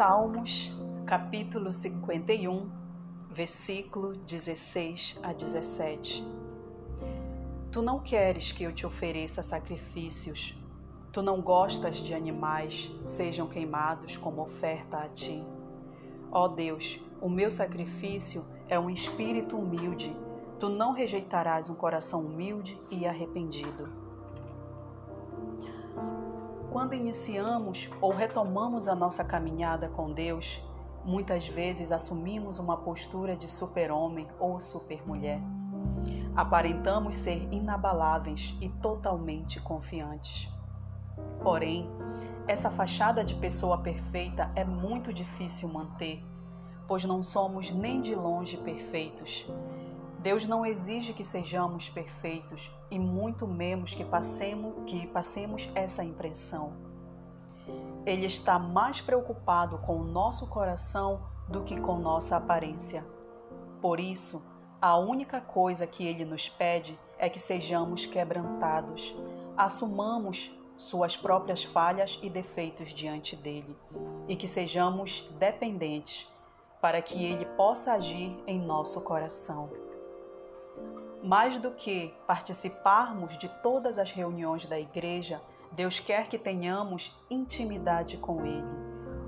Salmos, capítulo 51, versículo 16 a 17. Tu não queres que eu te ofereça sacrifícios, tu não gostas de animais sejam queimados como oferta a ti. Ó Deus, o meu sacrifício é um espírito humilde, tu não rejeitarás um coração humilde e arrependido. Quando iniciamos ou retomamos a nossa caminhada com Deus, muitas vezes assumimos uma postura de super-homem ou super-mulher. Aparentamos ser inabaláveis e totalmente confiantes. Porém, essa fachada de pessoa perfeita é muito difícil manter, pois não somos nem de longe perfeitos Deus não exige que sejamos perfeitos e muito menos que passemos, que passemos essa impressão. Ele está mais preocupado com o nosso coração do que com nossa aparência. Por isso, a única coisa que ele nos pede é que sejamos quebrantados, assumamos suas próprias falhas e defeitos diante dele e que sejamos dependentes para que ele possa agir em nosso coração. Mais do que participarmos de todas as reuniões da igreja, Deus quer que tenhamos intimidade com Ele,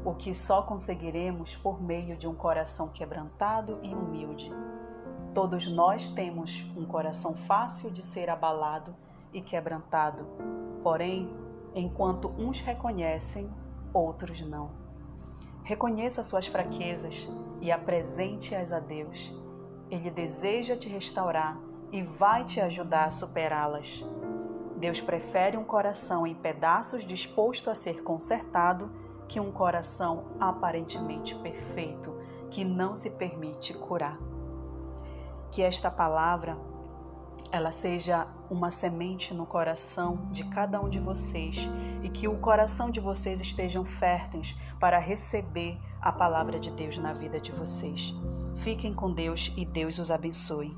o que só conseguiremos por meio de um coração quebrantado e humilde. Todos nós temos um coração fácil de ser abalado e quebrantado, porém, enquanto uns reconhecem, outros não. Reconheça suas fraquezas e apresente-as a Deus. Ele deseja te restaurar e vai te ajudar a superá-las. Deus prefere um coração em pedaços disposto a ser consertado que um coração aparentemente perfeito que não se permite curar. Que esta palavra ela seja uma semente no coração de cada um de vocês e que o coração de vocês estejam férteis para receber a palavra de Deus na vida de vocês. Fiquem com Deus e Deus os abençoe.